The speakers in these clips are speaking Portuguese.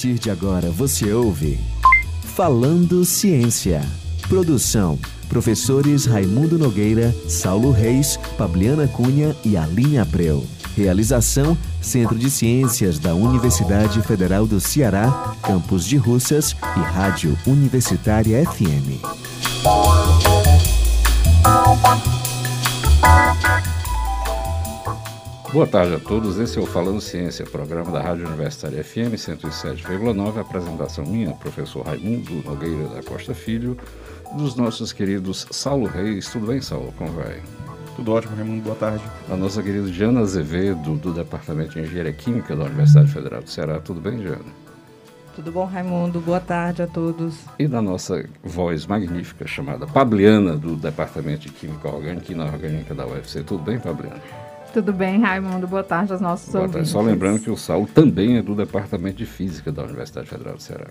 partir de agora você ouve Falando Ciência. Produção: professores Raimundo Nogueira, Saulo Reis, Fabiana Cunha e Aline Abreu. Realização: Centro de Ciências da Universidade Federal do Ceará, Campus de Russas e Rádio Universitária FM. Boa tarde a todos, esse é o Falando Ciência, programa da Rádio Universitária FM 107,9, apresentação minha, professor Raimundo Nogueira da Costa Filho, dos nossos queridos Saulo Reis. Tudo bem, Saulo? Como vai? Tudo ótimo, Raimundo. Boa tarde. A nossa querida Diana Azevedo, do Departamento de Engenharia Química da Universidade Federal do Ceará. Tudo bem, Diana? Tudo bom, Raimundo? Boa tarde a todos. E da nossa voz magnífica, chamada Pabliana, do Departamento de Química Orgânica e Inorgânica da UFC. Tudo bem, Pabliana? Tudo bem, Raimundo? Boa tarde aos nossos Boa ouvintes. Tarde. Só lembrando que o Saulo também é do Departamento de Física da Universidade Federal do Ceará.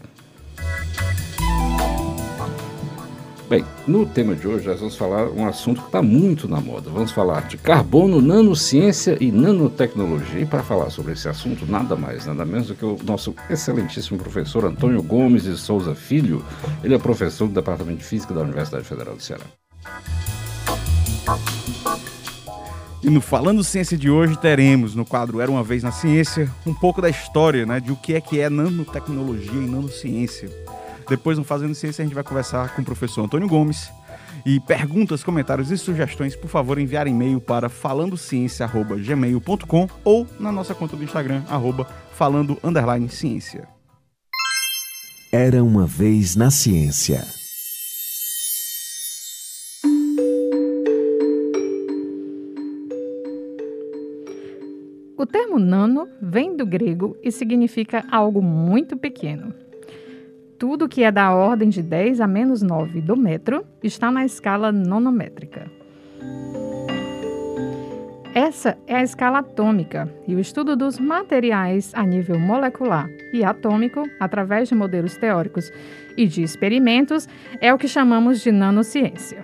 Bem, no tema de hoje nós vamos falar um assunto que está muito na moda. Vamos falar de carbono, nanociência e nanotecnologia. E para falar sobre esse assunto, nada mais, nada menos do que o nosso excelentíssimo professor Antônio Gomes de Souza Filho. Ele é professor do Departamento de Física da Universidade Federal do Ceará. E no Falando Ciência de hoje teremos no quadro Era uma vez na Ciência um pouco da história, né, de o que é que é nanotecnologia e nanociência. Depois, no Fazendo Ciência, a gente vai conversar com o professor Antônio Gomes. E perguntas, comentários e sugestões, por favor, enviar e-mail para falandociência.gmail.com ou na nossa conta do Instagram, arroba falando ciência. Era uma vez na ciência. O termo nano vem do grego e significa algo muito pequeno. Tudo que é da ordem de 10 a menos 9 do metro está na escala nonométrica. Essa é a escala atômica e o estudo dos materiais a nível molecular e atômico, através de modelos teóricos e de experimentos, é o que chamamos de nanociência.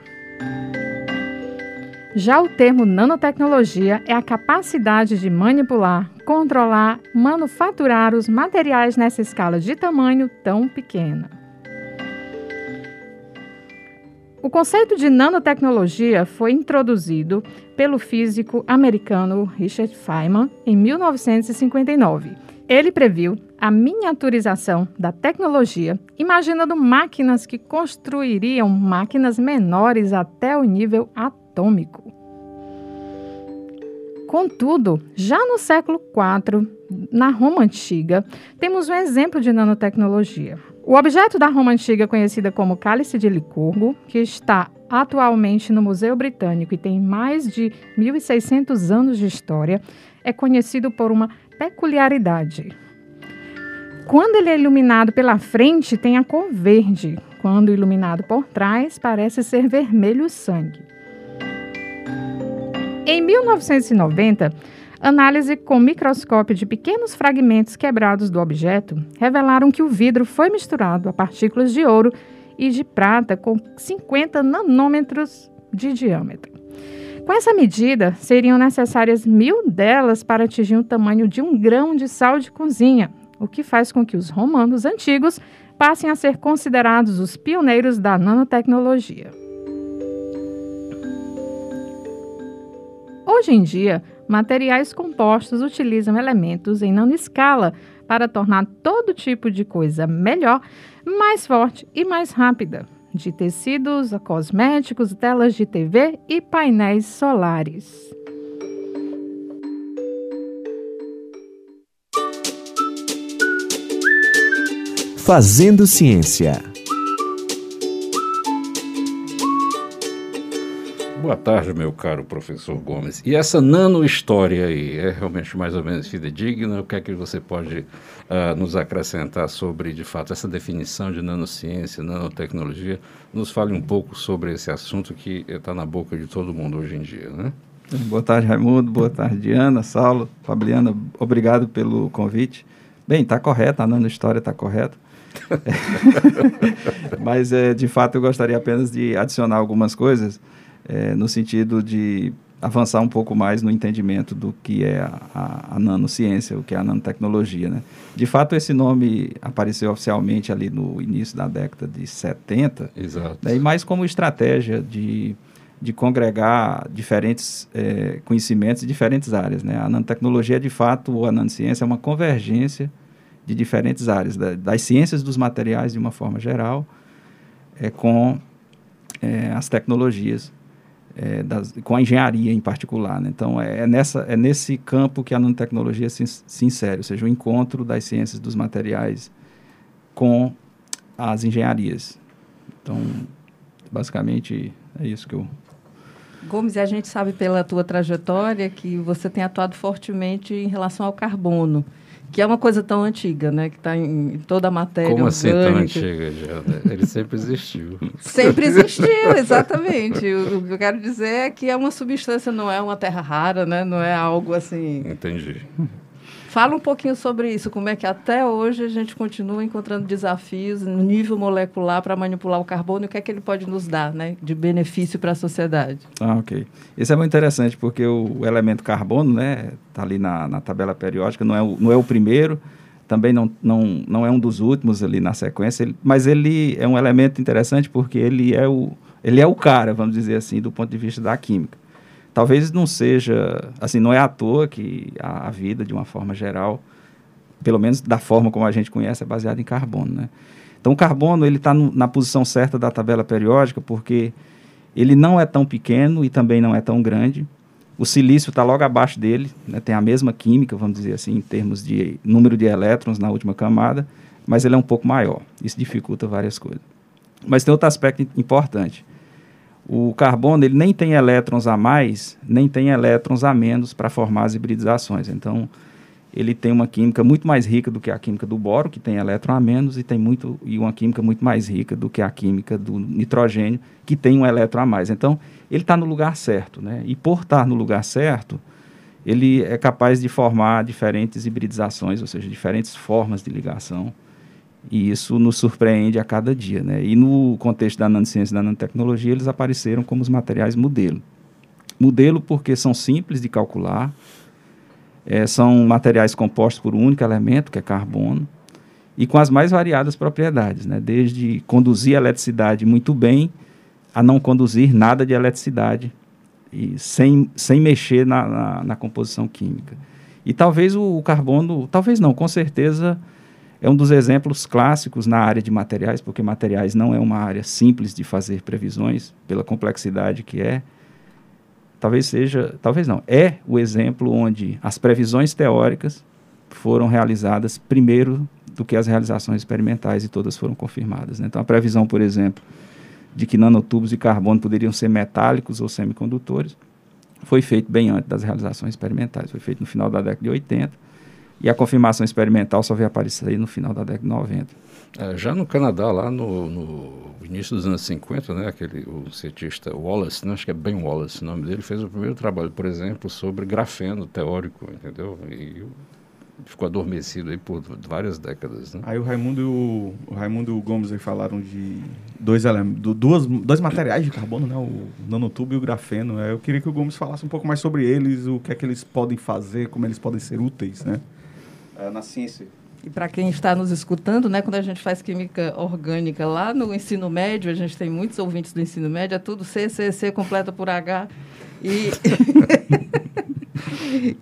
Já o termo nanotecnologia é a capacidade de manipular, controlar, manufaturar os materiais nessa escala de tamanho tão pequena. O conceito de nanotecnologia foi introduzido pelo físico americano Richard Feynman em 1959. Ele previu a miniaturização da tecnologia, imaginando máquinas que construiriam máquinas menores até o nível atômico. Contudo, já no século IV, na Roma Antiga, temos um exemplo de nanotecnologia. O objeto da Roma Antiga, conhecida como Cálice de Licurgo, que está atualmente no Museu Britânico e tem mais de 1.600 anos de história, é conhecido por uma peculiaridade. Quando ele é iluminado pela frente, tem a cor verde. Quando iluminado por trás, parece ser vermelho sangue. Em 1990, análise com microscópio de pequenos fragmentos quebrados do objeto revelaram que o vidro foi misturado a partículas de ouro e de prata com 50 nanômetros de diâmetro. Com essa medida, seriam necessárias mil delas para atingir o tamanho de um grão de sal de cozinha, o que faz com que os romanos antigos passem a ser considerados os pioneiros da nanotecnologia. Hoje em dia, materiais compostos utilizam elementos em nanoescala para tornar todo tipo de coisa melhor, mais forte e mais rápida, de tecidos a cosméticos, telas de TV e painéis solares. Fazendo Ciência. Boa tarde, meu caro professor Gomes. E essa nano-história aí é realmente mais ou menos fidedigna? O que é que você pode uh, nos acrescentar sobre, de fato, essa definição de nanociência, nanotecnologia? Nos fale um pouco sobre esse assunto que está na boca de todo mundo hoje em dia, né? Boa tarde, Raimundo. Boa tarde, Diana, Saulo, Fabiana. Obrigado pelo convite. Bem, está correto, a nano-história está correta. Mas, é, de fato, eu gostaria apenas de adicionar algumas coisas é, no sentido de avançar um pouco mais no entendimento do que é a, a, a, nanociência, o que é a nanotecnologia. Né? De fato, esse nome apareceu oficialmente ali no início da década de 70, Exato. Né? e mais como estratégia de, de congregar diferentes é, conhecimentos de diferentes áreas. Né? A nanotecnologia, de fato, ou a nanociência é uma convergência de diferentes áreas, da, das ciências dos materiais de uma forma geral, é, com é, as tecnologias é, das, com a engenharia em particular. Né? Então, é, é, nessa, é nesse campo que a nanotecnologia se, se insere, ou seja, o encontro das ciências dos materiais com as engenharias. Então, basicamente, é isso que eu... Gomes, a gente sabe pela tua trajetória que você tem atuado fortemente em relação ao carbono que é uma coisa tão antiga, né? Que está em toda a matéria Como orgânica. assim tão antiga, já? Ele sempre existiu. sempre existiu, exatamente. O, o, que eu quero dizer é que é uma substância, não é uma terra rara, né? Não é algo assim... Entendi. Fala um pouquinho sobre isso, como é que até hoje a gente continua encontrando desafios no nível molecular para manipular o carbono e o que é que ele pode nos dar, né, de benefício para a sociedade. Ah, ok. Isso é muito interessante porque o, elemento carbono, né, está ali na, na, tabela periódica, não é, o, não é o primeiro, também não, não, não é um dos últimos ali na sequência, ele, mas ele é um elemento interessante porque ele é, o, ele é o cara, vamos dizer assim, do ponto de vista da química talvez não seja, assim, não é à toa que a, a, vida, de uma forma geral, pelo menos da forma como a gente conhece, é baseada em carbono, né? Então, o carbono, ele está na posição certa da tabela periódica porque ele não é tão pequeno e também não é tão grande. O silício está logo abaixo dele, né? tem a mesma química, vamos dizer assim, em termos de número de elétrons na última camada, mas ele é um pouco maior. Isso dificulta várias coisas. Mas tem outro aspecto importante o carbono ele nem tem elétrons a mais, nem tem elétrons a menos para formar as hibridizações. Então, ele tem uma química muito mais rica do que a química do boro, que tem elétron a menos, e tem muito e uma química muito mais rica do que a química do nitrogênio, que tem um elétron a mais. Então, ele está no lugar certo, né? E por estar no lugar certo, ele é capaz de formar diferentes hibridizações, ou seja, diferentes formas de ligação e isso nos surpreende a cada dia. Né? E no contexto da nanociência e da nanotecnologia, eles apareceram como os materiais modelo. Modelo porque são simples de calcular, é, são materiais compostos por um único elemento, que é carbono, e com as mais variadas propriedades, né? desde conduzir a eletricidade muito bem a não conduzir nada de eletricidade e sem, sem mexer na, na, na composição química. E talvez o, o carbono, talvez não, com certeza é um dos exemplos clássicos na área de materiais, porque materiais não é uma área simples de fazer previsões, pela complexidade que é. Talvez seja, talvez não, é o exemplo onde as previsões teóricas foram realizadas primeiro do que as realizações experimentais e todas foram confirmadas. Né? Então, a previsão, por exemplo, de que nanotubos de carbono poderiam ser metálicos ou semicondutores foi feito bem antes das realizações experimentais. Foi feito no final da década de 80 e a confirmação experimental só veio aparecer no final da década de 90. É, já no Canadá, lá no, no, início dos anos 50, né, aquele, o cientista Wallace, né, acho que é Ben Wallace o nome dele, fez o primeiro trabalho, por exemplo, sobre grafeno teórico, entendeu? E ficou adormecido aí por várias décadas. Né? Aí o Raimundo e o, o Raimundo e o Gomes aí falaram de dois, do, duas, dois materiais de carbono, né? O nanotubo e o grafeno. É, eu queria que o Gomes falasse um pouco mais sobre eles, o que é que eles podem fazer, como eles podem ser úteis, né? É, na ciência. E para quem está nos escutando, né, quando a gente faz química orgânica lá no ensino médio, a gente tem muitos ouvintes do ensino médio, é tudo C, C, C completa por H. E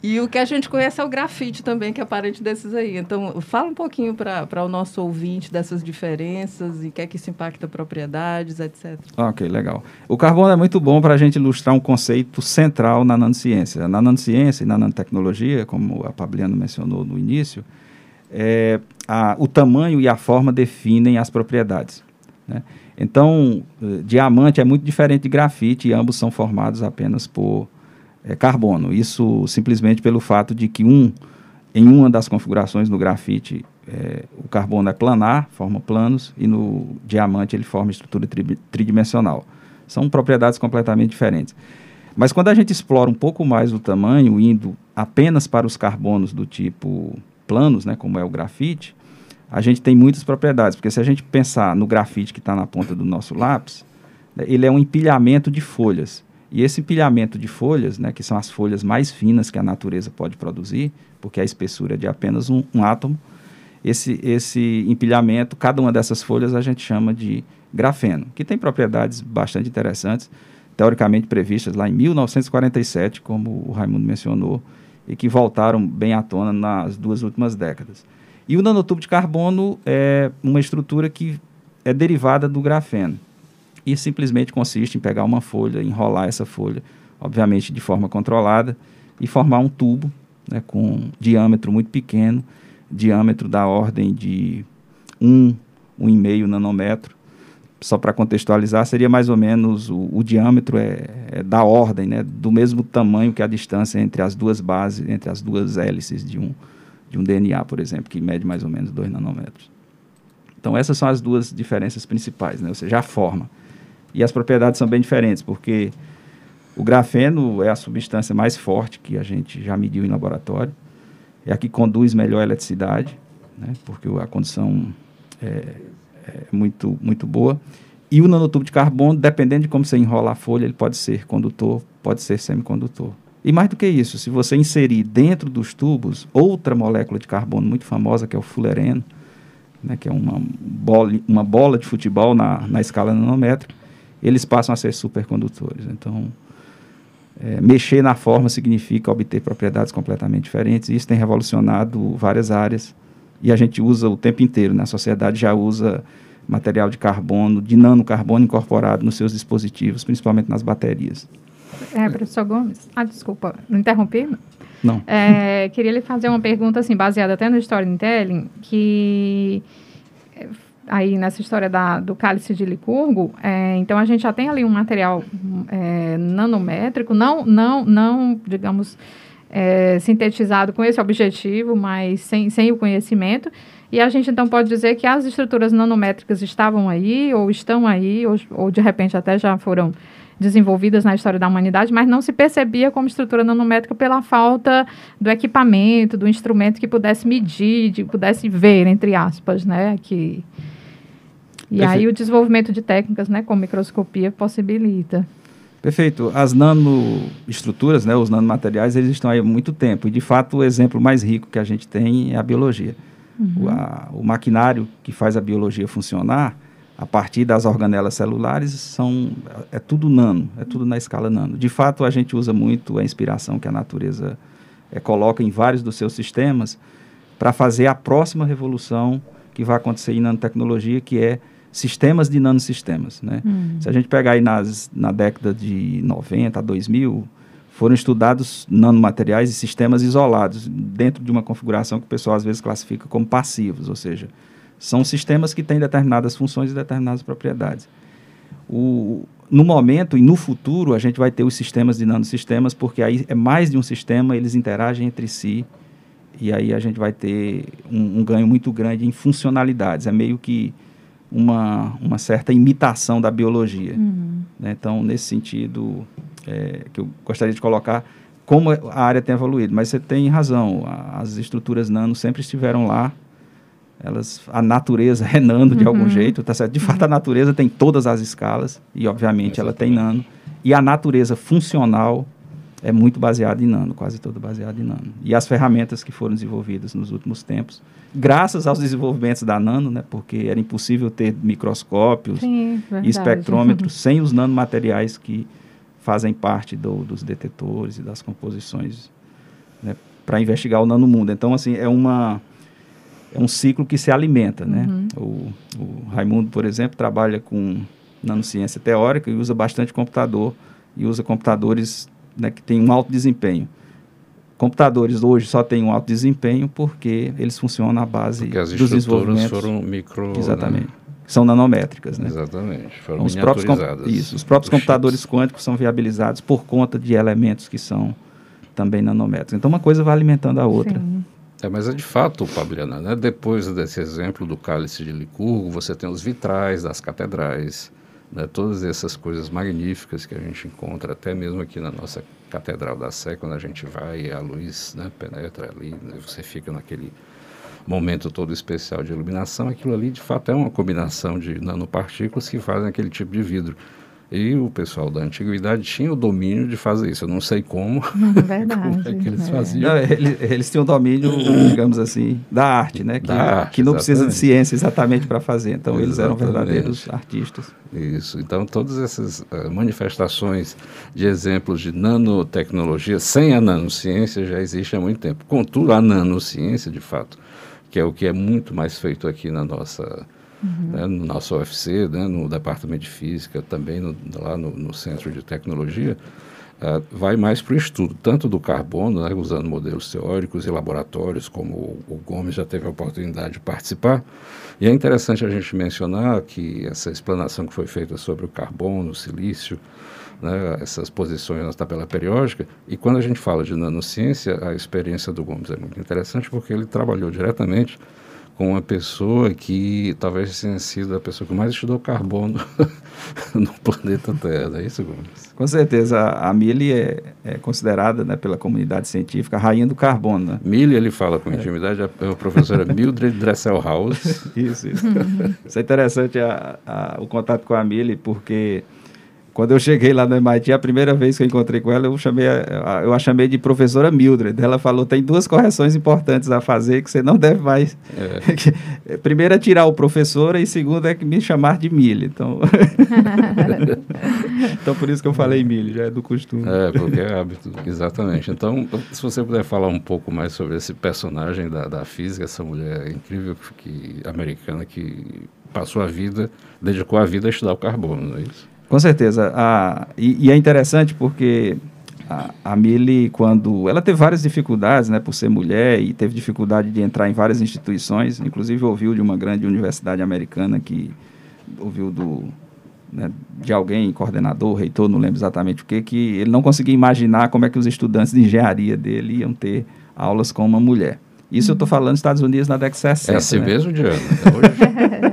e o que a gente conhece é o grafite também, que é parente desses aí. Então, fala um pouquinho para o nosso ouvinte dessas diferenças e o que é que isso impacta propriedades, etc. Ok, legal. O carbono é muito bom para a gente ilustrar um conceito central na nanociência. Na nanociência e na nanotecnologia, como a Pabliano mencionou no início, é, a, o tamanho e a forma definem as propriedades. Né? Então, eh, diamante é muito diferente de grafite e ambos são formados apenas por é, carbono. Isso simplesmente pelo fato de que um, em uma das configurações no grafite, é, o carbono é planar, forma planos, e no diamante ele forma estrutura tri tridimensional. São propriedades completamente diferentes. Mas quando a gente explora um pouco mais o tamanho, indo apenas para os carbonos do tipo planos, né, como é o grafite, a gente tem muitas propriedades, porque se a gente pensar no grafite que está na ponta do nosso lápis, né, ele é um empilhamento de folhas. E esse empilhamento de folhas, né, que são as folhas mais finas que a natureza pode produzir, porque a espessura é de apenas um, um átomo, esse, esse empilhamento, cada uma dessas folhas a gente chama de grafeno, que tem propriedades bastante interessantes, teoricamente previstas lá em 1947, como o Raimundo mencionou, e que voltaram bem à tona nas duas últimas décadas. E o nanotubo de carbono é uma estrutura que é derivada do grafeno e simplesmente consiste em pegar uma folha, enrolar essa folha, obviamente de forma controlada, e formar um tubo né, com diâmetro muito pequeno, diâmetro da ordem de 1, 1,5 nanômetro. Só para contextualizar, seria mais ou menos o, o diâmetro é, é, da ordem, né, do mesmo tamanho que a distância entre as duas bases, entre as duas hélices de um, de um DNA, por exemplo, que mede mais ou menos 2 nanômetros. Então, essas são as duas diferenças principais, né, ou seja, a forma. E as propriedades são bem diferentes, porque o grafeno é a substância mais forte que a gente já mediu em laboratório. É a que conduz melhor a eletricidade, né, porque a condição é, é muito, muito boa. E o nanotubo de carbono, dependendo de como você enrola a folha, ele pode ser condutor, pode ser semicondutor. E mais do que isso, se você inserir dentro dos tubos outra molécula de carbono muito famosa, que é o fulereno, né, que é uma bola, uma bola de futebol na, na escala nanométrica, eles passam a ser supercondutores. Então, é, mexer na forma significa obter propriedades completamente diferentes. Isso tem revolucionado várias áreas. E a gente usa o tempo inteiro. Né? A sociedade já usa material de carbono, de nanocarbono incorporado nos seus dispositivos, principalmente nas baterias. É, professor Gomes. Ah, desculpa, não interrompi? Não. É, queria lhe fazer uma pergunta, assim, baseada até no storytelling, que aí nessa história da, do cálice de Licurgo, é, então a gente já tem ali um material é, nanométrico, não, não, não digamos, é, sintetizado com esse objetivo, mas sem, sem o conhecimento. E a gente então pode dizer que as estruturas nanométricas estavam aí, ou estão aí, ou, ou de repente até já foram desenvolvidas na história da humanidade, mas não se percebia como estrutura nanométrica pela falta do equipamento, do instrumento que pudesse medir, de, pudesse ver, entre aspas, né, que e Perfeito. aí o desenvolvimento de técnicas, né, como microscopia, possibilita. Perfeito. As nanoestruturas, né, os nanomateriais, eles estão aí há muito tempo. E, de fato, o exemplo mais rico que a gente tem é a biologia. Uhum. O, a, o maquinário que faz a biologia funcionar, a partir das organelas celulares, são, é tudo nano, é tudo na escala nano. De fato, a gente usa muito a inspiração que a natureza é, coloca em vários dos seus sistemas para fazer a próxima revolução que vai acontecer em nanotecnologia, que é sistemas de nanosistemas. Né? Uhum. Se a gente pegar aí nas, na década de 90 a 2000, foram estudados nanomateriais e sistemas isolados dentro de uma configuração que o pessoal às vezes classifica como passivos, ou seja, são sistemas que têm determinadas funções e determinadas propriedades. O, no momento e no futuro, a gente vai ter os sistemas de nanosistemas, porque aí é mais de um sistema, eles interagem entre si, e aí a gente vai ter um, um ganho muito grande em funcionalidades. É meio que uma, uma certa imitação da biologia. Uhum. Né? Então, nesse sentido, é, que eu gostaria de colocar como a área tem evoluído. Mas você tem razão, as estruturas nano sempre estiveram lá, elas, a natureza é nano de uhum. algum jeito, tá certo? De fato, a natureza tem todas as escalas, e obviamente ela tem nano. E a natureza funcional é muito baseada em nano, quase todo baseado em nano. E as ferramentas que foram desenvolvidas nos últimos tempos graças aos desenvolvimentos da nano, né, porque era impossível ter microscópios Sim, e espectrômetros sem os nanomateriais que fazem parte do, dos detetores e das composições né, para investigar o nanomundo. Então, assim, é uma é um ciclo que se alimenta, né? Uhum. O, o Raimundo, por exemplo, trabalha com nanociência teórica e usa bastante computador e usa computadores né, que têm um alto desempenho. Computadores hoje só têm um alto desempenho porque eles funcionam à base porque as dos desenvolvimentos. foram micro... Né? Exatamente. Né? São nanométricas, né? Exatamente. Foram então, os próprios Isso. Os próprios computadores chips. quânticos são viabilizados por conta de elementos que são também nanométricos. Então, uma coisa vai alimentando a outra. Sim. É, mas é de fato, Fabiana, né? depois desse exemplo do cálice de Licurgo, você tem os vitrais das catedrais, né? todas essas coisas magníficas que a gente encontra até mesmo aqui na nossa Catedral da Sé, quando a gente vai, a luz né, penetra ali, né, você fica naquele momento todo especial de iluminação, aquilo ali de fato é uma combinação de nanopartículas que fazem aquele tipo de vidro. E o pessoal da antiguidade tinha o domínio de fazer isso. Eu não sei como. Verdade. como é que eles é. faziam. Não, eles, eles tinham domínio, digamos assim, da arte, né? Que, Da arte, que não precisa de exatamente. ciência exatamente para fazer. Então, eles eram Exatamente. verdadeiros artistas. Isso. Então, todas essas eh, manifestações de exemplos de nanotecnologia sem a nanociência já existem há muito tempo. Contudo, a nanociência, de fato, que é o que é muito mais feito aqui na nossa, né, no nosso UFC, né, no departamento de física, também no, lá no, no centro de tecnologia, ah, vai mais para o estudo, tanto do carbono, né, usando modelos teóricos e laboratórios, como o, o Gomes já teve a oportunidade de participar. E é interessante a gente mencionar que essa explanação que foi feita sobre o carbono, o silício, né, essas posições na tabela periódica, e quando a gente fala de nanociência, a experiência do Gomes é muito interessante porque ele trabalhou diretamente com uma pessoa que talvez tenha sido a pessoa que mais estudou carbono no planeta Terra, é isso, Gomes? Com certeza, a a Millie é, é considerada né, pela comunidade científica a rainha do carbono. Né? Millie, ele fala com intimidade, é a professora Mildred Dresselhaus, Isso, isso. isso é interessante a- a- o contato com a Millie, porque quando eu cheguei lá no MIT, a primeira vez que eu encontrei com ela, eu, chamei a, eu a chamei de professora Mildred. Ela falou, tem duas correções importantes a fazer que você não deve mais... É. Primeiro é tirar o professora e segundo é que me chamar de Millie. Então, então por isso que eu falei Millie, já é do costume. É, porque é hábito, exatamente. Então, se você puder falar um pouco mais sobre esse personagem da, da física, essa mulher incrível que, americana que passou a vida, dedicou a vida a estudar o carbono, não é isso? Com certeza. A, e, e é interessante porque a, a Millie, quando. Ela teve várias dificuldades, né, por ser mulher, e teve dificuldade de entrar em várias instituições, inclusive ouviu de uma grande universidade americana que ouviu do. né, de alguém, coordenador, reitor, não lembro exatamente o que, que ele não conseguia imaginar como é que os estudantes de engenharia dele iam ter aulas com uma mulher. Isso eu estou falando dos Estados Unidos na década de 60. É assim né? mesmo, Diana. Hoje.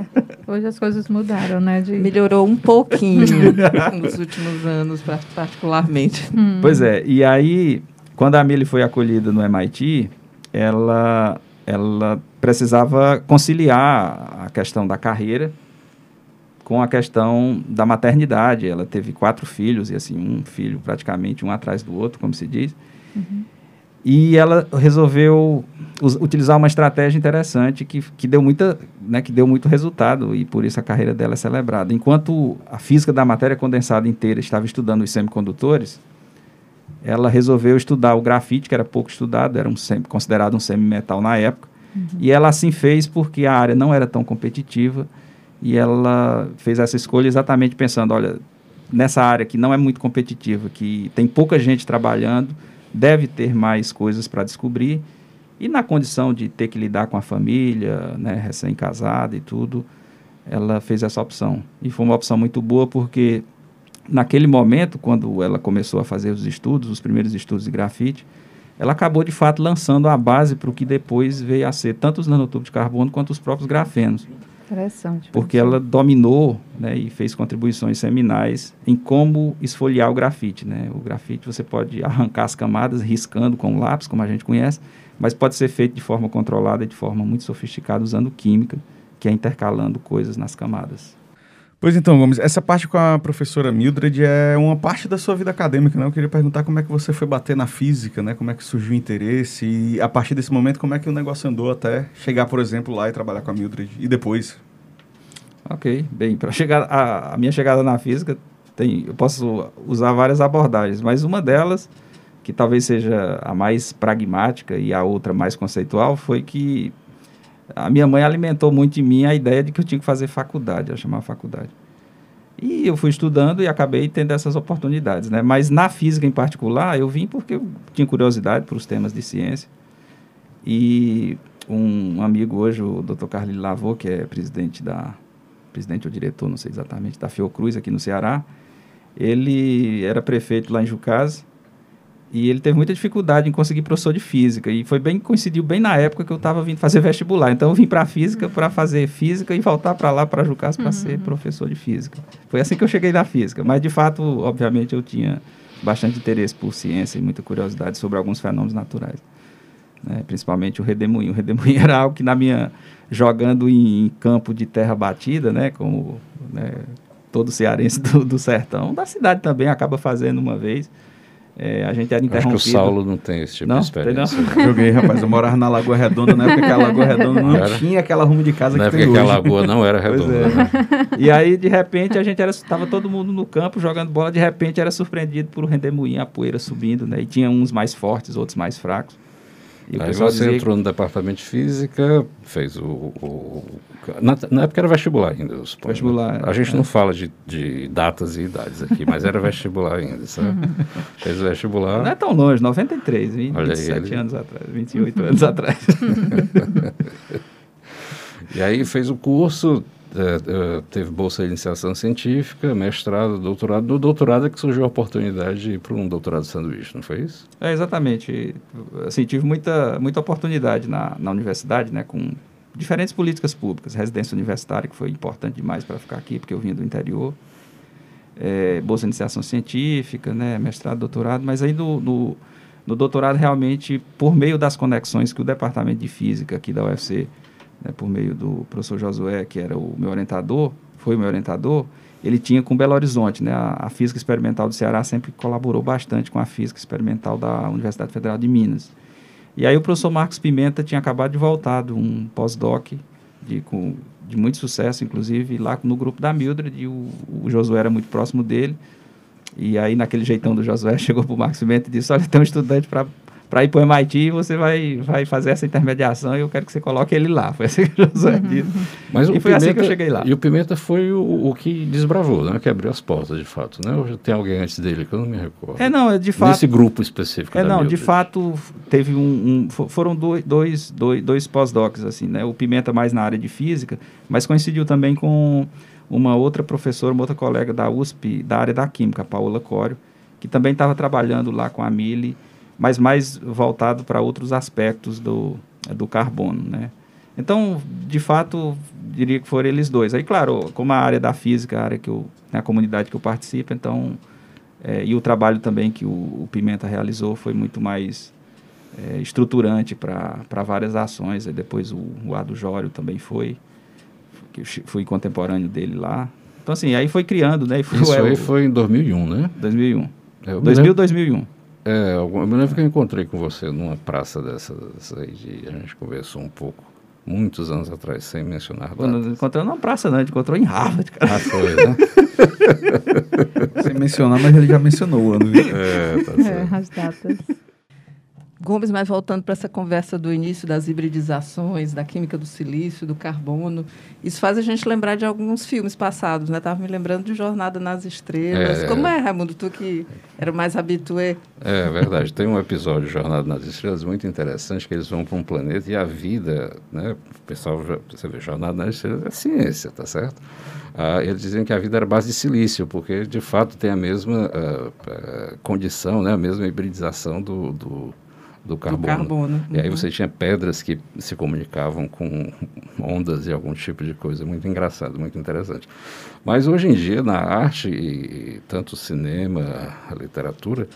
Hoje as coisas mudaram, né? De... Melhorou um pouquinho nos últimos anos, par- particularmente. Pois é, e aí, quando a Millie foi acolhida no MIT, ela, ela precisava conciliar a questão da carreira com a questão da maternidade. Ela teve quatro filhos, e assim, um filho praticamente um atrás do outro, como se diz. E ela resolveu us- utilizar uma estratégia interessante que, que, deu muita, né, que deu muito resultado e por isso a carreira dela é celebrada. Enquanto a física da matéria condensada inteira estava estudando os semicondutores, ela resolveu estudar o grafite, que era pouco estudado, era um semi, considerado um semimetal na época. E ela assim fez porque a área não era tão competitiva e ela fez essa escolha exatamente pensando, olha, nessa área que não é muito competitiva, que tem pouca gente trabalhando, deve ter mais coisas para descobrir. E na condição de ter que lidar com a família, né, recém-casada e tudo, ela fez essa opção. E foi uma opção muito boa porque naquele momento, quando ela começou a fazer os estudos, os primeiros estudos de grafite, ela acabou de fato lançando a base para o que depois veio a ser tanto os nanotubos de carbono quanto os próprios grafenos Interessante. porque ela dominou né, e fez contribuições seminais em como esfoliar o grafite. Né? O grafite você pode arrancar as camadas riscando com lápis, como a gente conhece, mas pode ser feito de forma controlada e de forma muito sofisticada usando química, que é intercalando coisas nas camadas. Pois então, Gomes, essa parte com a professora Mildred é uma parte da sua vida acadêmica, né? Eu queria perguntar como é que você foi bater na física, né? Como é que surgiu o interesse e a partir desse momento como é que o negócio andou até chegar, por exemplo, lá e trabalhar com a Mildred e depois. Ok, bem, para chegar a, a minha chegada na física, tem, eu posso usar várias abordagens, mas uma delas, que talvez seja a mais pragmática e a outra mais conceitual, foi que a minha mãe alimentou muito em mim a ideia de que eu tinha que fazer faculdade, ela chamava faculdade. E eu fui estudando e acabei tendo essas oportunidades, né? Mas na física em particular, eu vim porque eu tinha curiosidade para os temas de ciência. E um amigo hoje, o Dr. Carlos Lavô, que é presidente da presidente ou diretor, não sei exatamente, da Fiocruz aqui no Ceará, ele era prefeito lá em Jucás e ele teve muita dificuldade em conseguir professor de física e foi bem coincidiu bem na época que eu estava vindo fazer vestibular. Então eu vim para física para fazer física e voltar para lá para Jucás para ser professor de física. Foi assim que eu cheguei na física, mas de fato, obviamente eu tinha bastante interesse por ciência e muita curiosidade sobre alguns fenômenos naturais. Né? Principalmente o redemoinho. O redemoinho era algo que na minha jogando em campo de terra batida, né, como né, todo cearense do, do sertão, da cidade também acaba fazendo uma vez. É, a gente era interrompido. Acho que o Saulo não tem esse tipo não, de experiência. Não. Joguei, rapaz. Eu morava na Lagoa Redonda, na época que a Lagoa Redonda não Era? tinha aquela rumo de casa Na que época tem que a hoje. lagoa não era redonda. é. né? E aí, de repente, a gente era, tava todo mundo no campo jogando bola, de repente era surpreendido por um rendemoinho, a poeira subindo, né? E tinha uns mais fortes, outros mais fracos. E Aí você dizia entrou no departamento de física, fez o. o- na, na época era vestibular ainda, eu suponho. né? Vestibular, A gente é. não fala de, de datas e idades aqui, mas era vestibular ainda, sabe? Fez o Não é vestibular. tão longe, 93, 20, Olha aí, 27 ele- anos atrás, 28 anos atrás. E aí fez o curso, é, é, teve bolsa de iniciação científica, mestrado, doutorado. No doutorado é que surgiu a oportunidade para um doutorado de sanduíche, não foi isso? É, exatamente. Assim, tive muita, muita oportunidade na, na universidade, né, com diferentes políticas públicas. Residência universitária, que foi importante demais para ficar aqui, porque eu vinha do interior. É, bolsa de iniciação científica, né, mestrado, doutorado. Mas aí no, no, no doutorado, realmente, por meio das conexões que o Departamento de Física aqui da UFC, né, por meio do professor Josué, que era o meu orientador, foi o meu orientador, ele tinha com Belo Horizonte, né? A, a física experimental do Ceará sempre colaborou bastante com a física experimental da Universidade Federal de Minas. E aí o professor Marcos Pimenta tinha acabado de voltar de um pós-doc de, com, de muito sucesso, inclusive, lá no grupo da Mildred, o, o Josué era muito próximo dele. E aí, naquele jeitão do Josué, chegou para o Marcos Pimenta e disse, olha, tem um estudante para para ir para o MIT você vai, vai fazer essa intermediação e eu quero que você coloque ele lá. Foi assim que o Josué disse. Mas E o foi assim que eu Pimenta- cheguei lá. E o Pimenta foi o, o que desbravou, né? Que abriu as portas, de fato, né? Ou já tem alguém antes dele que eu não me recordo. É, não, de fato... Nesse grupo específico É, não, de fato, teve um, um- fo- foram dois, dois, dois, dois pós-docs, assim, né? O Pimenta mais na área de física, mas coincidiu também com uma outra professora, uma outra colega da USP, da área da química, a Paola Cório, que também estava trabalhando lá com a Mili, mas mais voltado para outros aspectos do, do carbono, né? Então, de fato, diria que foram eles dois. Aí, claro, como a área da física, a área que eu, né, a comunidade que eu participo, então, é, e o trabalho também que o, o Pimenta realizou foi muito mais é, estruturante para várias ações. E depois o, o Ado Jório também foi, que fui contemporâneo dele lá. Então, assim, aí foi criando, né? Foi, Isso é, aí o- foi em 2001, né? 2001. É, eu me 2000, lembro- 2001. É, eu me lembro que eu encontrei com você numa praça dessas aí, de, a gente conversou um pouco, muitos anos atrás, sem mencionar Quando datas. encontrou não praça, não, a gente encontrou em Harvard, cara. Ah, foi, né? Sem mencionar, mas ele já mencionou o ano. viu? É, tá É, certo. as datas. Gomes, mas voltando para essa conversa do início das hibridizações, da química do silício, do carbono, isso faz a gente lembrar de alguns filmes passados, né? Estava me lembrando de Jornada nas Estrelas. É. Como é, Raimundo, tu que era mais habitué? É verdade. Tem um episódio de Jornada nas Estrelas muito interessante, que eles vão para um planeta e a vida, né? O pessoal, já- você vê, Jornada nas Estrelas é ciência, tá certo? Ah, eles dizem que a vida era base de silício, porque de fato tem a mesma ah, ah, condição, né? A mesma hibridização do, do, do carbono. carbono, E aí uhum. você tinha pedras que se comunicavam com ondas e algum tipo de coisa. Muito engraçado, muito interessante. Mas hoje em dia, na arte, e, e tanto cinema, a literatura,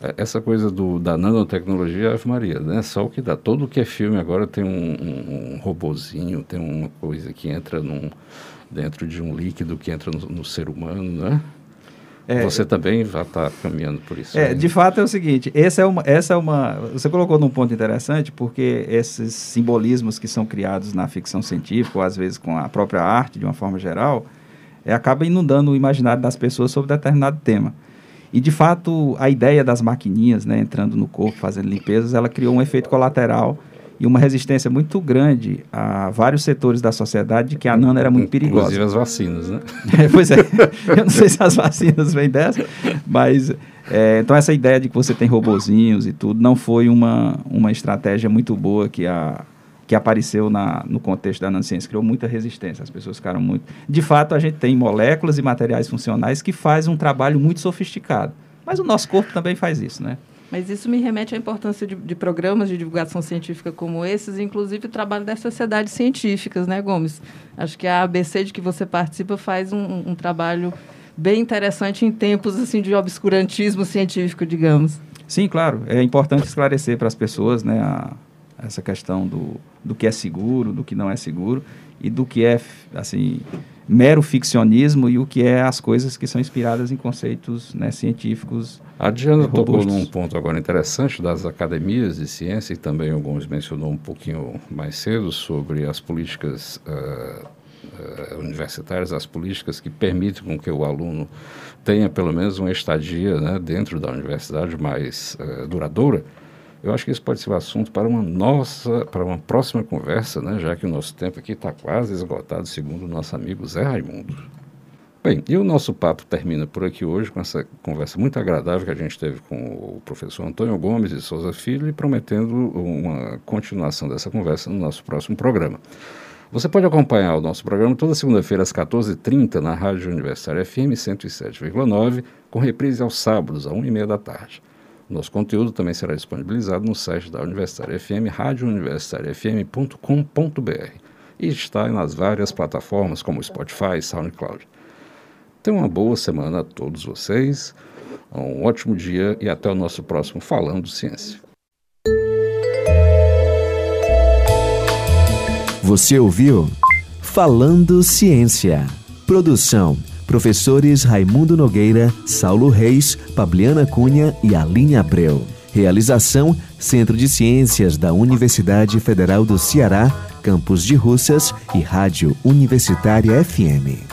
é, essa coisa do, da nanotecnologia, Ave Maria, né? Só o que dá. Todo o que é filme agora tem um, um, um robozinho, tem uma coisa que entra num, dentro de um líquido que entra no, no ser humano, né? É, Você também já está caminhando por isso. É, aí. de fato é o seguinte, essa é uma, essa é uma, você colocou num ponto interessante, porque esses simbolismos que são criados na ficção científica, ou às vezes com a própria arte, de uma forma geral, é, acaba inundando o imaginário das pessoas sobre determinado tema. E, de fato, a ideia das maquininhas, né, entrando no corpo, fazendo limpezas, ela criou um efeito colateral e uma resistência muito grande a vários setores da sociedade de que a nano era muito perigosa. Inclusive as vacinas, né? É, pois é, eu não sei se as vacinas vêm dessa, mas é, então essa ideia de que você tem robozinhos e tudo não foi uma, uma estratégia muito boa que, a, que apareceu na, no contexto da nanociência, criou muita resistência, as pessoas ficaram muito... De fato, a gente tem moléculas e materiais funcionais que fazem um trabalho muito sofisticado, mas o nosso corpo também faz isso, né? Mas isso me remete à importância de, de programas de divulgação científica como esses, inclusive o trabalho das sociedades científicas, né, Gomes? Acho que a ABC de que você participa faz um, um- trabalho bem interessante em tempos assim de obscurantismo científico, digamos. Sim, claro. É importante esclarecer para as pessoas né, a- essa questão do, do que é seguro, do que não é seguro. e do que é, assim, mero ficcionismo e o que é as coisas que são inspiradas em conceitos né, científicos. A Diana tocou num ponto agora interessante das academias de ciência e também Gomes mencionou um pouquinho mais cedo sobre as políticas uh, uh, universitárias, as políticas que permitem com que o aluno tenha pelo menos uma estadia né, dentro da universidade mais uh, duradoura. Eu acho que isso pode ser um assunto para uma nossa, para uma próxima conversa, né, já que o nosso tempo aqui está quase esgotado, segundo o nosso amigo Zé Raimundo. Bem, e o nosso papo termina por aqui hoje com essa conversa muito agradável que a gente teve com o professor Antônio Gomes de Souza Filho e prometendo uma continuação dessa conversa no nosso próximo programa. Você pode acompanhar o nosso programa toda segunda-feira às 14h30 na Rádio Universitária FM 107,9, com reprise aos sábados, às 1h30 da tarde. Nosso conteúdo também será disponibilizado no site da Universitária FM, radiouniversitariafm.com.br e está nas várias plataformas como Spotify e SoundCloud. Tenham uma boa semana a todos vocês, um ótimo dia e até o nosso próximo Falando Ciência. Você ouviu Falando Ciência. Produção Professores Raimundo Nogueira, Saulo Reis, Pabliana Cunha e Aline Abreu. Realização: Centro de Ciências da Universidade Federal do Ceará, Campus de Russas e Rádio Universitária FM.